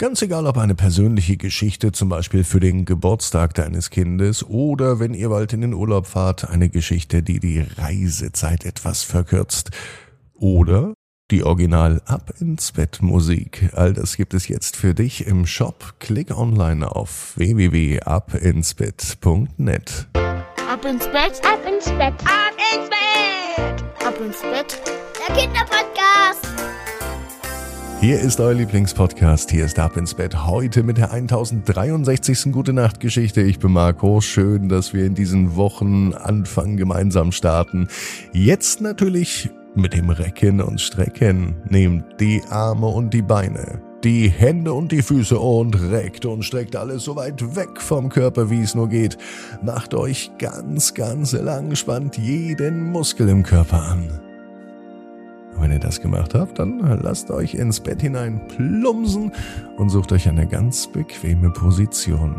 Ganz egal, ob eine persönliche Geschichte, zum Beispiel für den Geburtstag deines Kindes, oder wenn ihr bald in den Urlaub fahrt, eine Geschichte, die die Reisezeit etwas verkürzt. Oder die Original Ab ins Bett Musik. All das gibt es jetzt für dich im Shop. Klick online auf www.abinsbett.net. Ab ins Bett, ab ins Bett, ab ins Bett, ab ins Bett. Der Kinderpodcast. Hier ist euer Lieblingspodcast. Hier ist Ab ins Bett. Heute mit der 1063. Gute Nacht Geschichte. Ich bin Marco. Schön, dass wir in diesen Wochen Anfang gemeinsam starten. Jetzt natürlich mit dem Recken und Strecken. Nehmt die Arme und die Beine, die Hände und die Füße und reckt und streckt alles so weit weg vom Körper, wie es nur geht. Macht euch ganz, ganz lang, spannt jeden Muskel im Körper an. Wenn ihr das gemacht habt, dann lasst euch ins Bett hinein plumsen und sucht euch eine ganz bequeme Position.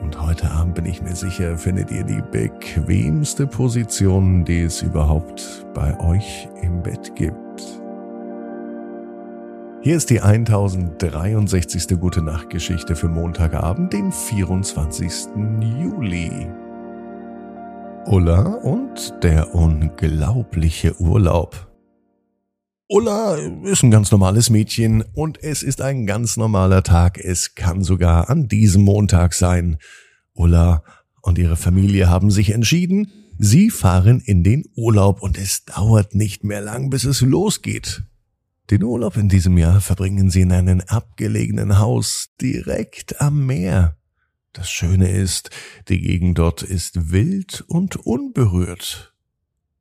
Und heute Abend bin ich mir sicher, findet ihr die bequemste Position, die es überhaupt bei euch im Bett gibt. Hier ist die 1063. Gute Nacht Geschichte für Montagabend, den 24. Juli. Ulla und der unglaubliche Urlaub. Ulla ist ein ganz normales Mädchen und es ist ein ganz normaler Tag. Es kann sogar an diesem Montag sein. Ulla und ihre Familie haben sich entschieden, sie fahren in den Urlaub und es dauert nicht mehr lang, bis es losgeht. Den Urlaub in diesem Jahr verbringen sie in einem abgelegenen Haus direkt am Meer. Das Schöne ist, die Gegend dort ist wild und unberührt,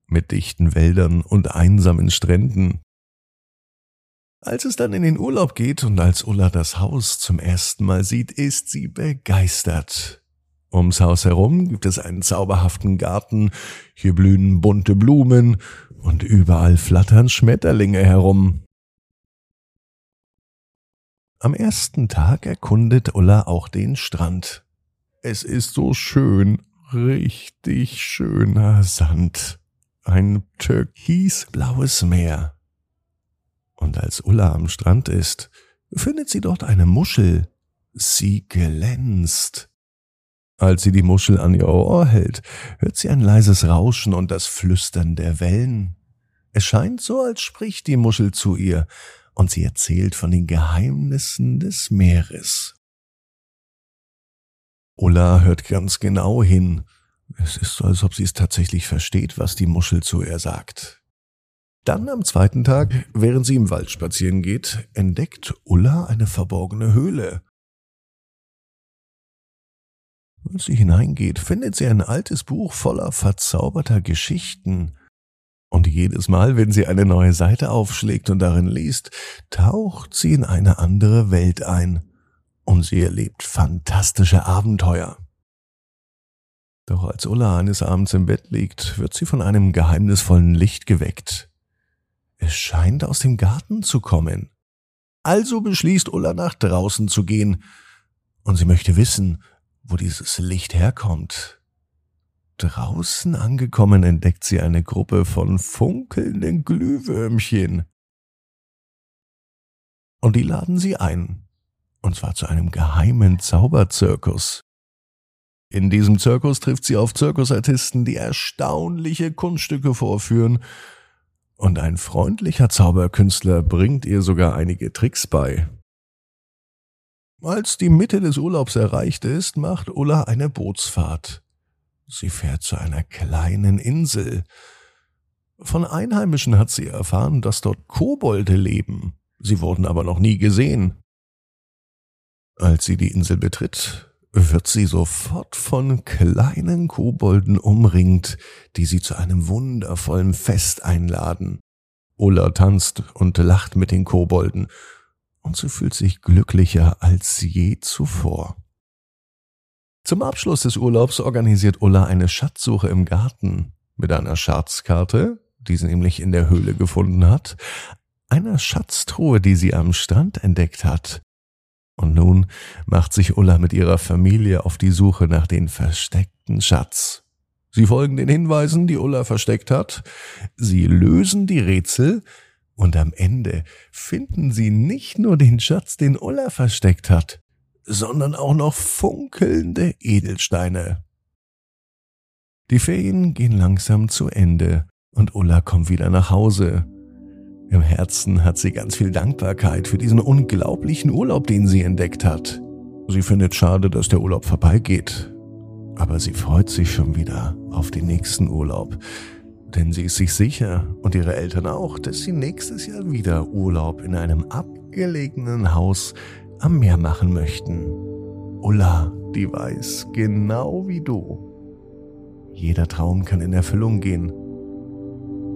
mit dichten Wäldern und einsamen Stränden. Als es dann in den Urlaub geht und als Ulla das Haus zum ersten Mal sieht, ist sie begeistert. Ums Haus herum gibt es einen zauberhaften Garten, hier blühen bunte Blumen und überall flattern Schmetterlinge herum. Am ersten Tag erkundet Ulla auch den Strand. Es ist so schön, richtig schöner Sand, ein türkisblaues Meer. Und als Ulla am Strand ist, findet sie dort eine Muschel. Sie glänzt. Als sie die Muschel an ihr Ohr hält, hört sie ein leises Rauschen und das Flüstern der Wellen. Es scheint so, als spricht die Muschel zu ihr, und sie erzählt von den Geheimnissen des Meeres. Ulla hört ganz genau hin. Es ist so, als ob sie es tatsächlich versteht, was die Muschel zu ihr sagt. Dann am zweiten Tag, während sie im Wald spazieren geht, entdeckt Ulla eine verborgene Höhle. Als sie hineingeht, findet sie ein altes Buch voller verzauberter Geschichten. Und jedes Mal, wenn sie eine neue Seite aufschlägt und darin liest, taucht sie in eine andere Welt ein. Und sie erlebt fantastische Abenteuer. Doch als Ulla eines Abends im Bett liegt, wird sie von einem geheimnisvollen Licht geweckt. Es scheint aus dem Garten zu kommen. Also beschließt Ulla nach draußen zu gehen, und sie möchte wissen, wo dieses Licht herkommt. Draußen angekommen entdeckt sie eine Gruppe von funkelnden Glühwürmchen. Und die laden sie ein, und zwar zu einem geheimen Zauberzirkus. In diesem Zirkus trifft sie auf Zirkusartisten, die erstaunliche Kunststücke vorführen und ein freundlicher Zauberkünstler bringt ihr sogar einige Tricks bei. Als die Mitte des Urlaubs erreicht ist, macht Ulla eine Bootsfahrt. Sie fährt zu einer kleinen Insel. Von Einheimischen hat sie erfahren, dass dort Kobolde leben. Sie wurden aber noch nie gesehen. Als sie die Insel betritt, wird sie sofort von kleinen Kobolden umringt, die sie zu einem wundervollen Fest einladen. Ulla tanzt und lacht mit den Kobolden, und sie fühlt sich glücklicher als je zuvor. Zum Abschluss des Urlaubs organisiert Ulla eine Schatzsuche im Garten mit einer Schatzkarte, die sie nämlich in der Höhle gefunden hat, einer Schatztruhe, die sie am Strand entdeckt hat, und nun macht sich Ulla mit ihrer Familie auf die Suche nach den versteckten Schatz. Sie folgen den Hinweisen, die Ulla versteckt hat, sie lösen die Rätsel Und am Ende finden sie nicht nur den Schatz, den Ulla versteckt hat, sondern auch noch funkelnde Edelsteine. Die Ferien gehen langsam zu Ende und Ulla kommt wieder nach Hause. Im Herzen hat sie ganz viel Dankbarkeit für diesen unglaublichen Urlaub, den sie entdeckt hat. Sie findet schade, dass der Urlaub vorbeigeht. Aber sie freut sich schon wieder auf den nächsten Urlaub. Denn sie ist sich sicher und ihre Eltern auch, dass sie nächstes Jahr wieder Urlaub in einem abgelegenen Haus am Meer machen möchten. Ulla, die weiß, genau wie du. Jeder Traum kann in Erfüllung gehen.